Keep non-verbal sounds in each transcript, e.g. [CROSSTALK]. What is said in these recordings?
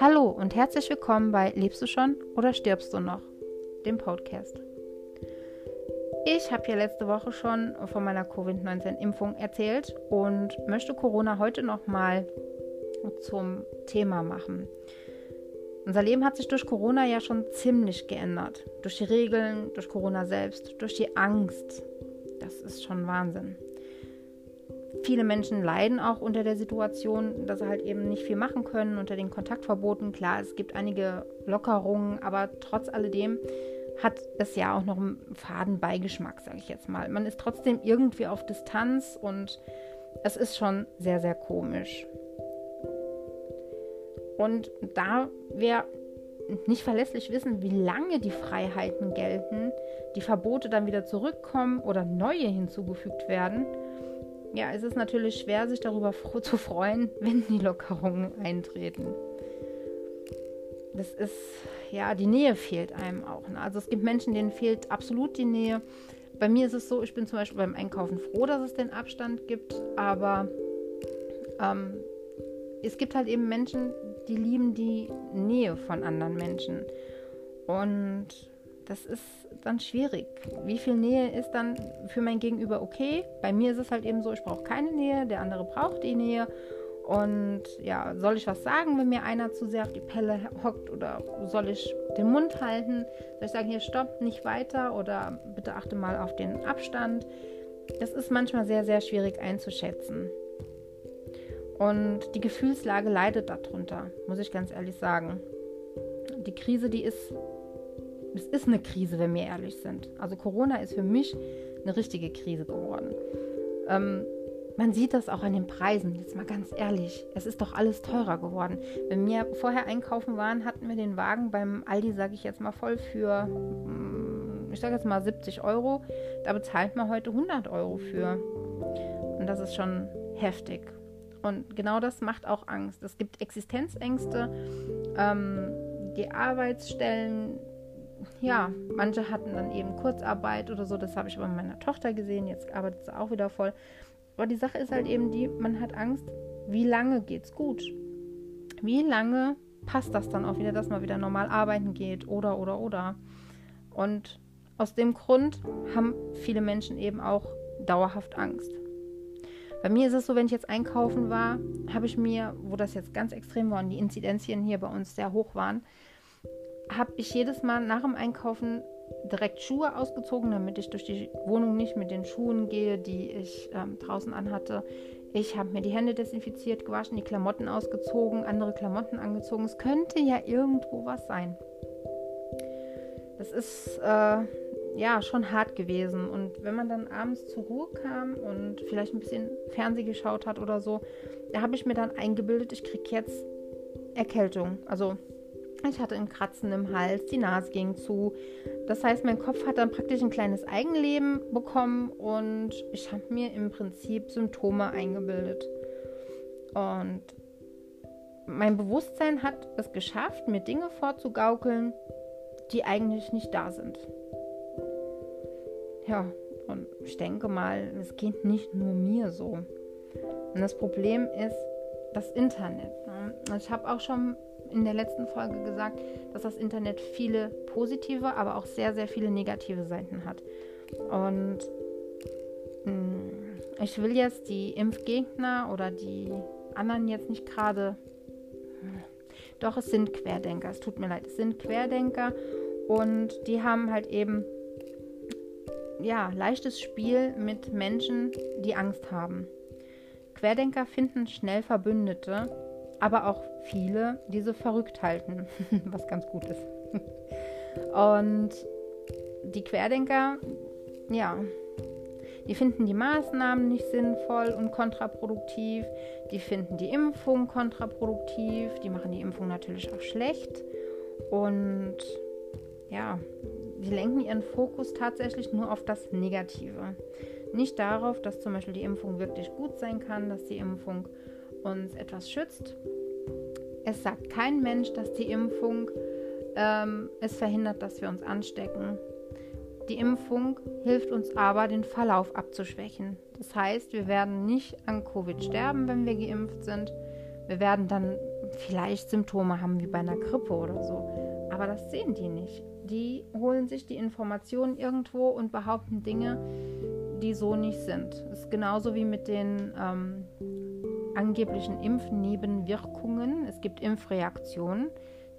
Hallo und herzlich willkommen bei Lebst du schon oder stirbst du noch? dem Podcast. Ich habe ja letzte Woche schon von meiner Covid-19-Impfung erzählt und möchte Corona heute nochmal zum Thema machen. Unser Leben hat sich durch Corona ja schon ziemlich geändert. Durch die Regeln, durch Corona selbst, durch die Angst. Das ist schon Wahnsinn. Viele Menschen leiden auch unter der Situation, dass sie halt eben nicht viel machen können, unter den Kontaktverboten. Klar, es gibt einige Lockerungen, aber trotz alledem hat es ja auch noch einen faden Beigeschmack, sage ich jetzt mal. Man ist trotzdem irgendwie auf Distanz und es ist schon sehr, sehr komisch. Und da wir nicht verlässlich wissen, wie lange die Freiheiten gelten, die Verbote dann wieder zurückkommen oder neue hinzugefügt werden, ja, es ist natürlich schwer, sich darüber zu freuen, [LAUGHS] wenn die Lockerungen eintreten. Das ist, ja, die Nähe fehlt einem auch. Ne? Also es gibt Menschen, denen fehlt absolut die Nähe. Bei mir ist es so, ich bin zum Beispiel beim Einkaufen froh, dass es den Abstand gibt, aber ähm, es gibt halt eben Menschen, die lieben die Nähe von anderen Menschen. Und das ist dann schwierig. Wie viel Nähe ist dann für mein Gegenüber okay? Bei mir ist es halt eben so, ich brauche keine Nähe, der andere braucht die Nähe. Und ja, soll ich was sagen, wenn mir einer zu sehr auf die Pelle hockt oder soll ich den Mund halten? Soll ich sagen, hier stopp, nicht weiter oder bitte achte mal auf den Abstand? Das ist manchmal sehr, sehr schwierig einzuschätzen. Und die Gefühlslage leidet darunter, muss ich ganz ehrlich sagen. Die Krise, die ist, es ist eine Krise, wenn wir ehrlich sind. Also Corona ist für mich eine richtige Krise geworden. Ähm, man sieht das auch an den Preisen, jetzt mal ganz ehrlich. Es ist doch alles teurer geworden. Wenn wir vorher einkaufen waren, hatten wir den Wagen beim Aldi, sage ich jetzt mal, voll für, mm, ich sage jetzt mal 70 Euro. Da bezahlt man heute 100 Euro für. Und das ist schon heftig. Und genau das macht auch Angst. Es gibt Existenzängste, ähm, die Arbeitsstellen, ja, manche hatten dann eben Kurzarbeit oder so, das habe ich bei meiner Tochter gesehen, jetzt arbeitet sie auch wieder voll. Aber die Sache ist halt eben die, man hat Angst, wie lange geht's gut? Wie lange passt das dann auch wieder, dass man wieder normal arbeiten geht oder oder oder? Und aus dem Grund haben viele Menschen eben auch dauerhaft Angst. Bei mir ist es so, wenn ich jetzt einkaufen war, habe ich mir, wo das jetzt ganz extrem war und die Inzidenzien hier bei uns sehr hoch waren, habe ich jedes Mal nach dem Einkaufen direkt Schuhe ausgezogen, damit ich durch die Wohnung nicht mit den Schuhen gehe, die ich ähm, draußen anhatte. Ich habe mir die Hände desinfiziert, gewaschen, die Klamotten ausgezogen, andere Klamotten angezogen. Es könnte ja irgendwo was sein. Das ist äh, ja schon hart gewesen. Und wenn man dann abends zur Ruhe kam und vielleicht ein bisschen Fernseh geschaut hat oder so, da habe ich mir dann eingebildet, ich kriege jetzt Erkältung. Also ich hatte ein Kratzen im Hals, die Nase ging zu. Das heißt, mein Kopf hat dann praktisch ein kleines Eigenleben bekommen und ich habe mir im Prinzip Symptome eingebildet. Und mein Bewusstsein hat es geschafft, mir Dinge vorzugaukeln, die eigentlich nicht da sind. Ja, und ich denke mal, es geht nicht nur mir so. Und das Problem ist das Internet. Ne? Ich habe auch schon in der letzten Folge gesagt, dass das Internet viele positive, aber auch sehr, sehr viele negative Seiten hat. Und mm, ich will jetzt die Impfgegner oder die anderen jetzt nicht gerade. Doch, es sind Querdenker. Es tut mir leid, es sind Querdenker und die haben halt eben ja, leichtes Spiel mit Menschen, die Angst haben. Querdenker finden schnell Verbündete, aber auch viele, die sie verrückt halten, [LAUGHS] was ganz gut ist. [LAUGHS] Und die Querdenker, ja, die finden die Maßnahmen nicht sinnvoll und kontraproduktiv. Die finden die Impfung kontraproduktiv. Die machen die Impfung natürlich auch schlecht. Und ja, sie lenken ihren Fokus tatsächlich nur auf das Negative. Nicht darauf, dass zum Beispiel die Impfung wirklich gut sein kann, dass die Impfung uns etwas schützt. Es sagt kein Mensch, dass die Impfung ähm, es verhindert, dass wir uns anstecken. Die Impfung hilft uns aber, den Verlauf abzuschwächen. Das heißt, wir werden nicht an Covid sterben, wenn wir geimpft sind. Wir werden dann vielleicht Symptome haben wie bei einer Grippe oder so. Aber das sehen die nicht. Die holen sich die Informationen irgendwo und behaupten Dinge, die so nicht sind. Das ist genauso wie mit den ähm, angeblichen Impfnebenwirkungen. Es gibt Impfreaktionen,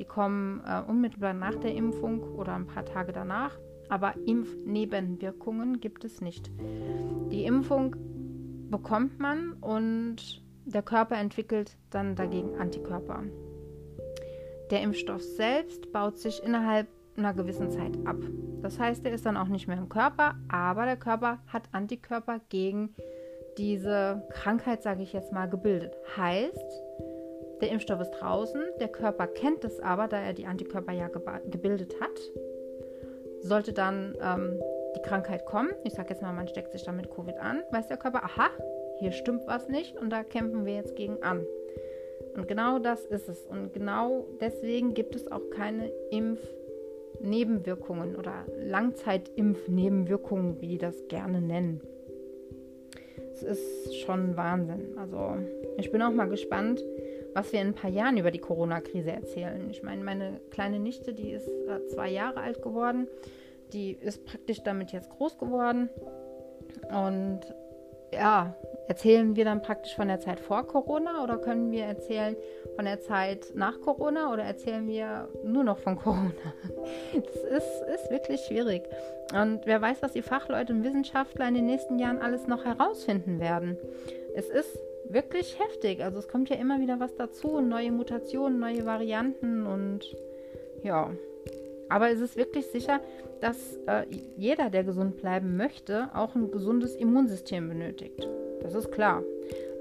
die kommen äh, unmittelbar nach der Impfung oder ein paar Tage danach. Aber Impfnebenwirkungen gibt es nicht. Die Impfung bekommt man und der Körper entwickelt dann dagegen Antikörper. Der Impfstoff selbst baut sich innerhalb einer gewissen Zeit ab. Das heißt, er ist dann auch nicht mehr im Körper, aber der Körper hat Antikörper gegen diese Krankheit, sage ich jetzt mal, gebildet. Heißt, der Impfstoff ist draußen, der Körper kennt es aber, da er die Antikörper ja gebildet hat. Sollte dann ähm, die Krankheit kommen, ich sage jetzt mal, man steckt sich dann mit Covid an, weiß der Körper, aha, hier stimmt was nicht und da kämpfen wir jetzt gegen an. Und genau das ist es. Und genau deswegen gibt es auch keine Impfnebenwirkungen oder Langzeitimpfnebenwirkungen, wie die das gerne nennen. Es ist schon Wahnsinn. Also ich bin auch mal gespannt, was wir in ein paar Jahren über die Corona-Krise erzählen. Ich meine, meine kleine Nichte, die ist äh, zwei Jahre alt geworden, die ist praktisch damit jetzt groß geworden. Und ja, erzählen wir dann praktisch von der Zeit vor Corona oder können wir erzählen von der Zeit nach Corona oder erzählen wir nur noch von [LAUGHS] Corona? Das ist, ist wirklich schwierig. Und wer weiß, was die Fachleute und Wissenschaftler in den nächsten Jahren alles noch herausfinden werden. Es ist wirklich heftig. Also es kommt ja immer wieder was dazu, neue Mutationen, neue Varianten und ja. Aber es ist wirklich sicher, dass äh, jeder, der gesund bleiben möchte, auch ein gesundes Immunsystem benötigt. Das ist klar.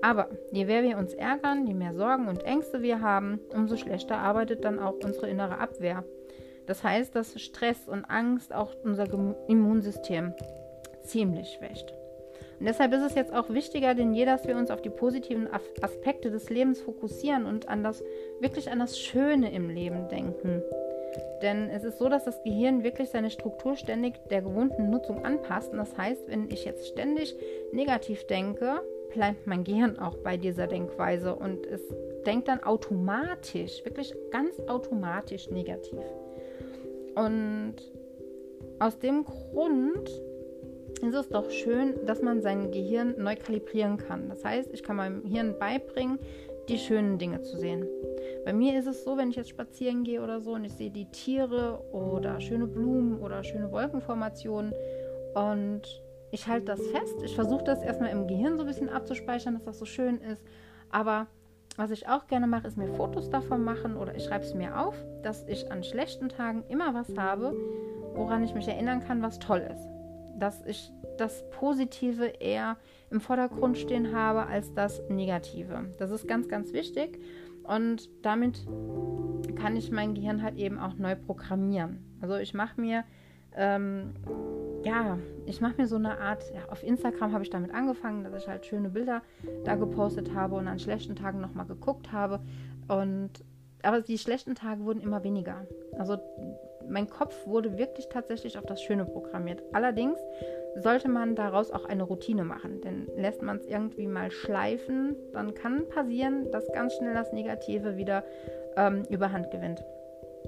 Aber je mehr wir uns ärgern, je mehr Sorgen und Ängste wir haben, umso schlechter arbeitet dann auch unsere innere Abwehr. Das heißt, dass Stress und Angst auch unser Immunsystem ziemlich schwächt. Und deshalb ist es jetzt auch wichtiger denn je, dass wir uns auf die positiven Aspekte des Lebens fokussieren und an das wirklich an das Schöne im Leben denken. Denn es ist so, dass das Gehirn wirklich seine Struktur ständig der gewohnten Nutzung anpasst. Und das heißt, wenn ich jetzt ständig negativ denke, bleibt mein Gehirn auch bei dieser Denkweise und es denkt dann automatisch, wirklich ganz automatisch negativ. Und aus dem Grund ist es doch schön, dass man sein Gehirn neu kalibrieren kann. Das heißt, ich kann meinem Hirn beibringen, die schönen Dinge zu sehen. Bei mir ist es so, wenn ich jetzt spazieren gehe oder so und ich sehe die Tiere oder schöne Blumen oder schöne Wolkenformationen und ich halte das fest. Ich versuche das erstmal im Gehirn so ein bisschen abzuspeichern, dass das so schön ist. Aber was ich auch gerne mache, ist mir Fotos davon machen oder ich schreibe es mir auf, dass ich an schlechten Tagen immer was habe, woran ich mich erinnern kann, was toll ist. Dass ich das Positive eher im Vordergrund stehen habe als das Negative. Das ist ganz, ganz wichtig. Und damit kann ich mein Gehirn halt eben auch neu programmieren. Also ich mache mir, ähm, ja, ich mache mir so eine Art, ja, auf Instagram habe ich damit angefangen, dass ich halt schöne Bilder da gepostet habe und an schlechten Tagen nochmal geguckt habe. Und aber die schlechten Tage wurden immer weniger. Also mein Kopf wurde wirklich tatsächlich auf das Schöne programmiert. Allerdings sollte man daraus auch eine Routine machen. Denn lässt man es irgendwie mal schleifen, dann kann passieren, dass ganz schnell das Negative wieder ähm, überhand gewinnt.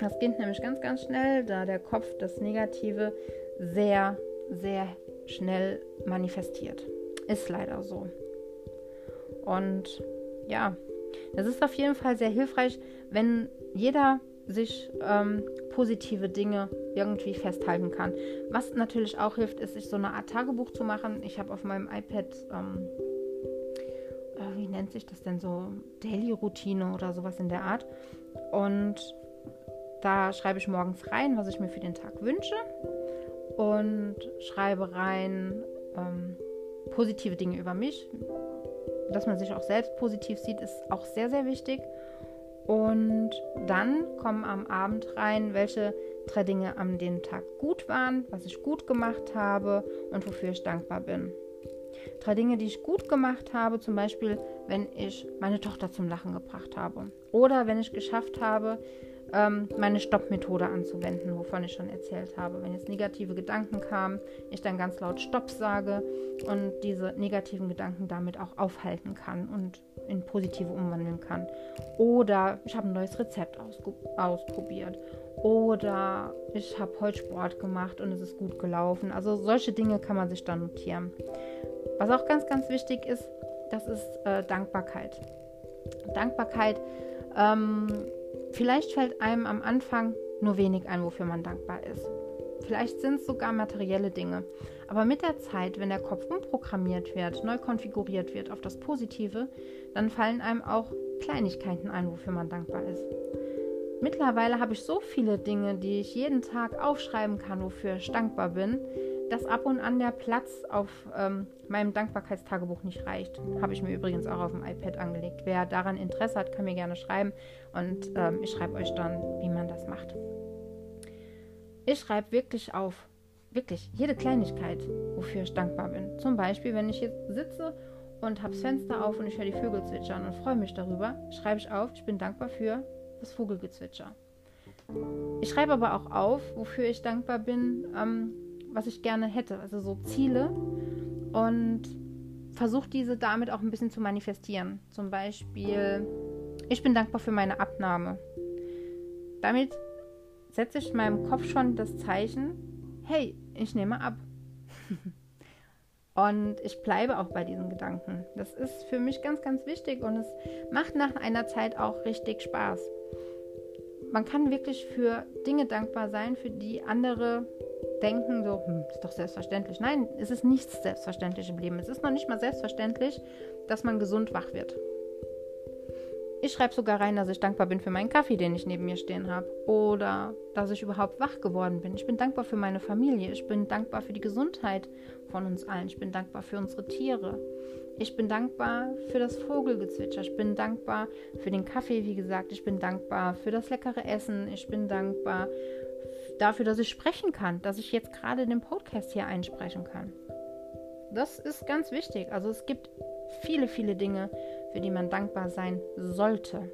Das geht nämlich ganz, ganz schnell, da der Kopf das Negative sehr, sehr schnell manifestiert. Ist leider so. Und ja, das ist auf jeden Fall sehr hilfreich, wenn jeder sich ähm, positive Dinge irgendwie festhalten kann. Was natürlich auch hilft, ist, sich so eine Art Tagebuch zu machen. Ich habe auf meinem iPad, ähm, äh, wie nennt sich das denn so, Daily-Routine oder sowas in der Art. Und da schreibe ich morgens rein, was ich mir für den Tag wünsche. Und schreibe rein ähm, positive Dinge über mich. Dass man sich auch selbst positiv sieht, ist auch sehr, sehr wichtig. Und dann kommen am Abend rein, welche drei Dinge an dem Tag gut waren, was ich gut gemacht habe und wofür ich dankbar bin. Drei Dinge, die ich gut gemacht habe, zum Beispiel, wenn ich meine Tochter zum Lachen gebracht habe. Oder wenn ich geschafft habe, ähm, meine Stopp-Methode anzuwenden, wovon ich schon erzählt habe. Wenn jetzt negative Gedanken kamen, ich dann ganz laut Stopp sage und diese negativen Gedanken damit auch aufhalten kann und in positive umwandeln kann. Oder ich habe ein neues Rezept ausprobiert. Oder ich habe heute Sport gemacht und es ist gut gelaufen. Also solche Dinge kann man sich dann notieren. Was auch ganz, ganz wichtig ist, das ist äh, Dankbarkeit. Dankbarkeit ähm, Vielleicht fällt einem am Anfang nur wenig ein, wofür man dankbar ist. Vielleicht sind es sogar materielle Dinge. Aber mit der Zeit, wenn der Kopf umprogrammiert wird, neu konfiguriert wird auf das Positive, dann fallen einem auch Kleinigkeiten ein, wofür man dankbar ist. Mittlerweile habe ich so viele Dinge, die ich jeden Tag aufschreiben kann, wofür ich dankbar bin, dass ab und an der Platz auf ähm, meinem Dankbarkeitstagebuch nicht reicht. Habe ich mir übrigens auch auf dem iPad angelegt. Wer daran Interesse hat, kann mir gerne schreiben und ähm, ich schreibe euch dann, wie man das macht. Ich schreibe wirklich auf, wirklich jede Kleinigkeit, wofür ich dankbar bin. Zum Beispiel, wenn ich jetzt sitze und habe das Fenster auf und ich höre die Vögel zwitschern und freue mich darüber, schreibe ich auf, ich bin dankbar für das Vogelgezwitscher. Ich schreibe aber auch auf, wofür ich dankbar bin, ähm, was ich gerne hätte, also so Ziele und versuche diese damit auch ein bisschen zu manifestieren. Zum Beispiel, ich bin dankbar für meine Abnahme. Damit setze ich meinem Kopf schon das Zeichen, hey, ich nehme ab. [LAUGHS] und ich bleibe auch bei diesen Gedanken. Das ist für mich ganz, ganz wichtig und es macht nach einer Zeit auch richtig Spaß. Man kann wirklich für Dinge dankbar sein, für die andere denken, so, hm, ist doch selbstverständlich. Nein, es ist nichts selbstverständlich im Leben. Es ist noch nicht mal selbstverständlich, dass man gesund wach wird. Ich schreibe sogar rein, dass ich dankbar bin für meinen Kaffee, den ich neben mir stehen habe. Oder dass ich überhaupt wach geworden bin. Ich bin dankbar für meine Familie. Ich bin dankbar für die Gesundheit von uns allen. Ich bin dankbar für unsere Tiere. Ich bin dankbar für das Vogelgezwitscher. Ich bin dankbar für den Kaffee, wie gesagt. Ich bin dankbar für das leckere Essen. Ich bin dankbar dafür, dass ich sprechen kann, dass ich jetzt gerade den Podcast hier einsprechen kann. Das ist ganz wichtig. Also es gibt viele, viele Dinge, für die man dankbar sein sollte.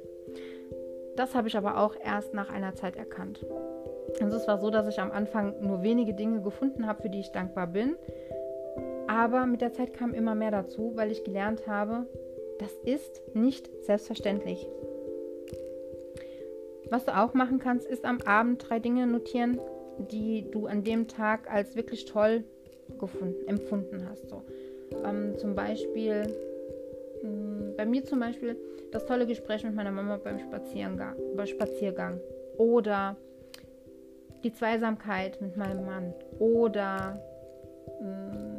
Das habe ich aber auch erst nach einer Zeit erkannt. Also es war so, dass ich am Anfang nur wenige Dinge gefunden habe, für die ich dankbar bin. Aber mit der Zeit kam immer mehr dazu, weil ich gelernt habe, das ist nicht selbstverständlich. Was du auch machen kannst, ist am Abend drei Dinge notieren, die du an dem Tag als wirklich toll gefunden, empfunden hast. So. Ähm, zum Beispiel, mh, hm, bei mir zum Beispiel das tolle Gespräch mit meiner Mama beim Spaziergang, beim Spaziergang. Oder die Zweisamkeit mit meinem Mann. Oder mh, hm,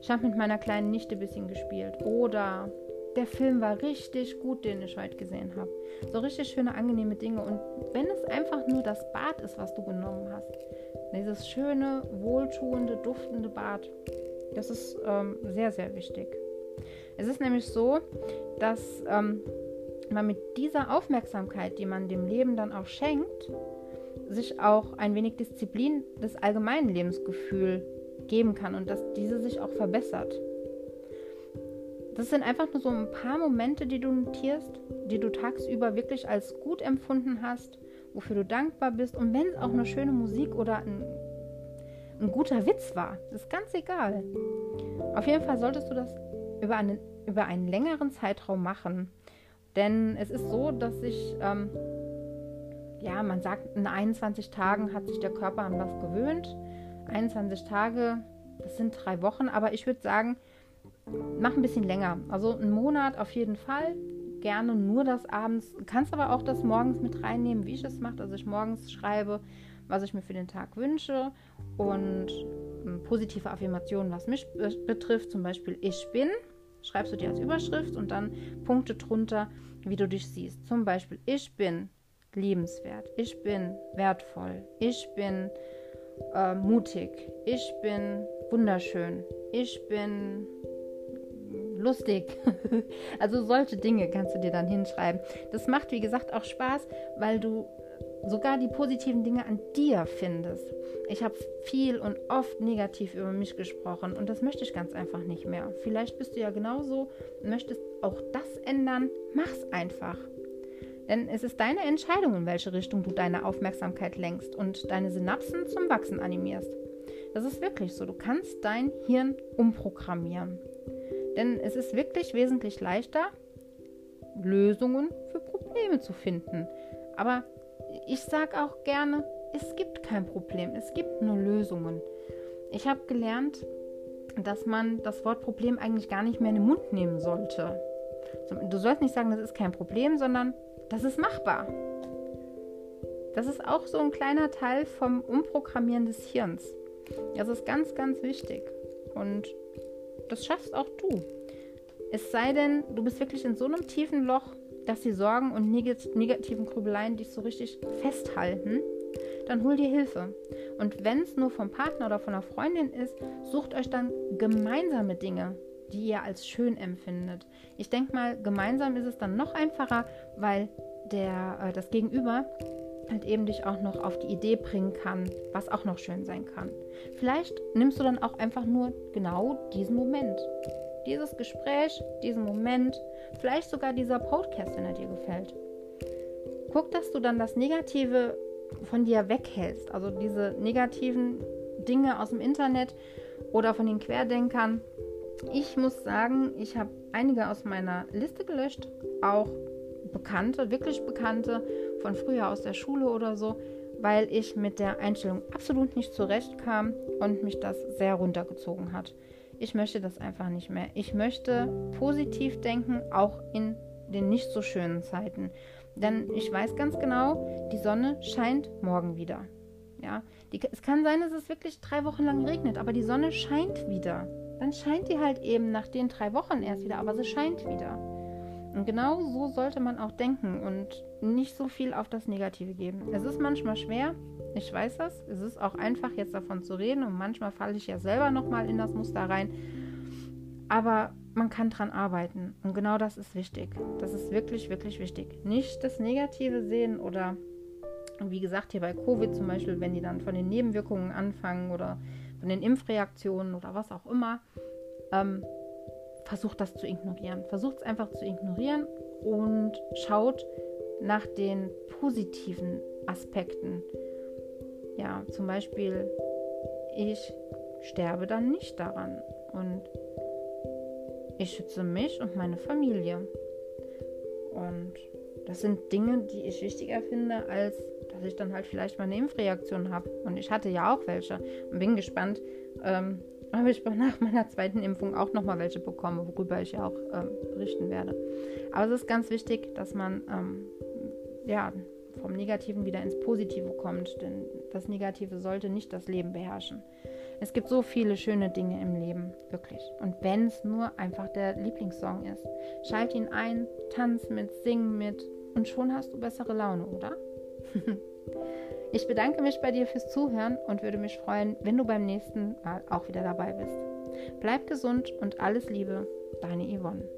ich habe mit meiner kleinen Nichte ein bisschen gespielt. Oder der Film war richtig gut, den ich heute gesehen habe. So richtig schöne, angenehme Dinge. Und wenn es einfach nur das Bad ist, was du genommen hast, dieses schöne, wohltuende, duftende Bad, das ist ähm, sehr, sehr wichtig. Es ist nämlich so, dass ähm, man mit dieser Aufmerksamkeit, die man dem Leben dann auch schenkt, sich auch ein wenig Disziplin des allgemeinen Lebensgefühls geben kann und dass diese sich auch verbessert. Das sind einfach nur so ein paar Momente, die du notierst, die du tagsüber wirklich als gut empfunden hast, wofür du dankbar bist. Und wenn es auch eine schöne Musik oder ein, ein guter Witz war, ist ganz egal. Auf jeden Fall solltest du das über einen, über einen längeren Zeitraum machen. Denn es ist so, dass sich, ähm, ja, man sagt, in 21 Tagen hat sich der Körper an was gewöhnt. 21 Tage, das sind drei Wochen, aber ich würde sagen, mach ein bisschen länger. Also einen Monat auf jeden Fall. Gerne nur das abends. Kannst aber auch das morgens mit reinnehmen, wie ich es mache. Also ich morgens schreibe, was ich mir für den Tag wünsche und ähm, positive Affirmationen, was mich betrifft. Zum Beispiel ich bin. Schreibst du dir als Überschrift und dann Punkte drunter, wie du dich siehst. Zum Beispiel ich bin liebenswert. Ich bin wertvoll. Ich bin äh, mutig. Ich bin wunderschön. Ich bin lustig. [LAUGHS] also solche Dinge kannst du dir dann hinschreiben. Das macht, wie gesagt, auch Spaß, weil du sogar die positiven Dinge an dir findest. Ich habe viel und oft negativ über mich gesprochen und das möchte ich ganz einfach nicht mehr. Vielleicht bist du ja genauso und möchtest auch das ändern. Mach's einfach. Denn es ist deine Entscheidung, in welche Richtung du deine Aufmerksamkeit lenkst und deine Synapsen zum Wachsen animierst. Das ist wirklich so. Du kannst dein Hirn umprogrammieren. Denn es ist wirklich wesentlich leichter, Lösungen für Probleme zu finden. Aber ich sage auch gerne, es gibt kein Problem, es gibt nur Lösungen. Ich habe gelernt, dass man das Wort Problem eigentlich gar nicht mehr in den Mund nehmen sollte. Du sollst nicht sagen, das ist kein Problem, sondern das ist machbar. Das ist auch so ein kleiner Teil vom Umprogrammieren des Hirns. Das ist ganz, ganz wichtig. Und das schaffst auch du. Es sei denn, du bist wirklich in so einem tiefen Loch, dass die Sorgen und negativen Grübeleien dich so richtig festhalten, dann hol dir Hilfe. Und wenn es nur vom Partner oder von einer Freundin ist, sucht euch dann gemeinsame Dinge, die ihr als schön empfindet. Ich denke mal, gemeinsam ist es dann noch einfacher, weil der, äh, das Gegenüber halt eben dich auch noch auf die Idee bringen kann, was auch noch schön sein kann. Vielleicht nimmst du dann auch einfach nur genau diesen Moment. Dieses Gespräch, diesen Moment, vielleicht sogar dieser Podcast, wenn er dir gefällt. Guck, dass du dann das Negative von dir weghältst. Also diese negativen Dinge aus dem Internet oder von den Querdenkern. Ich muss sagen, ich habe einige aus meiner Liste gelöscht, auch Bekannte, wirklich Bekannte von früher aus der Schule oder so, weil ich mit der Einstellung absolut nicht zurechtkam und mich das sehr runtergezogen hat. Ich möchte das einfach nicht mehr. Ich möchte positiv denken, auch in den nicht so schönen Zeiten. Denn ich weiß ganz genau, die Sonne scheint morgen wieder. Ja, die, es kann sein, dass es wirklich drei Wochen lang regnet, aber die Sonne scheint wieder. Dann scheint die halt eben nach den drei Wochen erst wieder, aber sie scheint wieder. Und genau so sollte man auch denken und nicht so viel auf das Negative geben. Es ist manchmal schwer, ich weiß das. Es ist auch einfach, jetzt davon zu reden und manchmal falle ich ja selber nochmal in das Muster rein. Aber man kann dran arbeiten und genau das ist wichtig. Das ist wirklich, wirklich wichtig. Nicht das Negative sehen oder wie gesagt, hier bei Covid zum Beispiel, wenn die dann von den Nebenwirkungen anfangen oder von den Impfreaktionen oder was auch immer. Ähm, versucht das zu ignorieren. Versucht es einfach zu ignorieren und schaut nach den positiven Aspekten. Ja, zum Beispiel, ich sterbe dann nicht daran und ich schütze mich und meine Familie. Und das sind Dinge, die ich wichtiger finde, als dass ich dann halt vielleicht mal eine Impfreaktion habe. Und ich hatte ja auch welche und bin gespannt, ähm, ob ich nach meiner zweiten Impfung auch nochmal welche bekomme, worüber ich ja auch ähm, berichten werde. Aber es ist ganz wichtig, dass man ähm, ja, vom Negativen wieder ins Positive kommt, denn das Negative sollte nicht das Leben beherrschen. Es gibt so viele schöne Dinge im Leben, wirklich. Und wenn es nur einfach der Lieblingssong ist, schalt ihn ein, tanz mit, sing mit und schon hast du bessere Laune, oder? [LAUGHS] Ich bedanke mich bei dir fürs Zuhören und würde mich freuen, wenn du beim nächsten Mal auch wieder dabei bist. Bleib gesund und alles Liebe, deine Yvonne.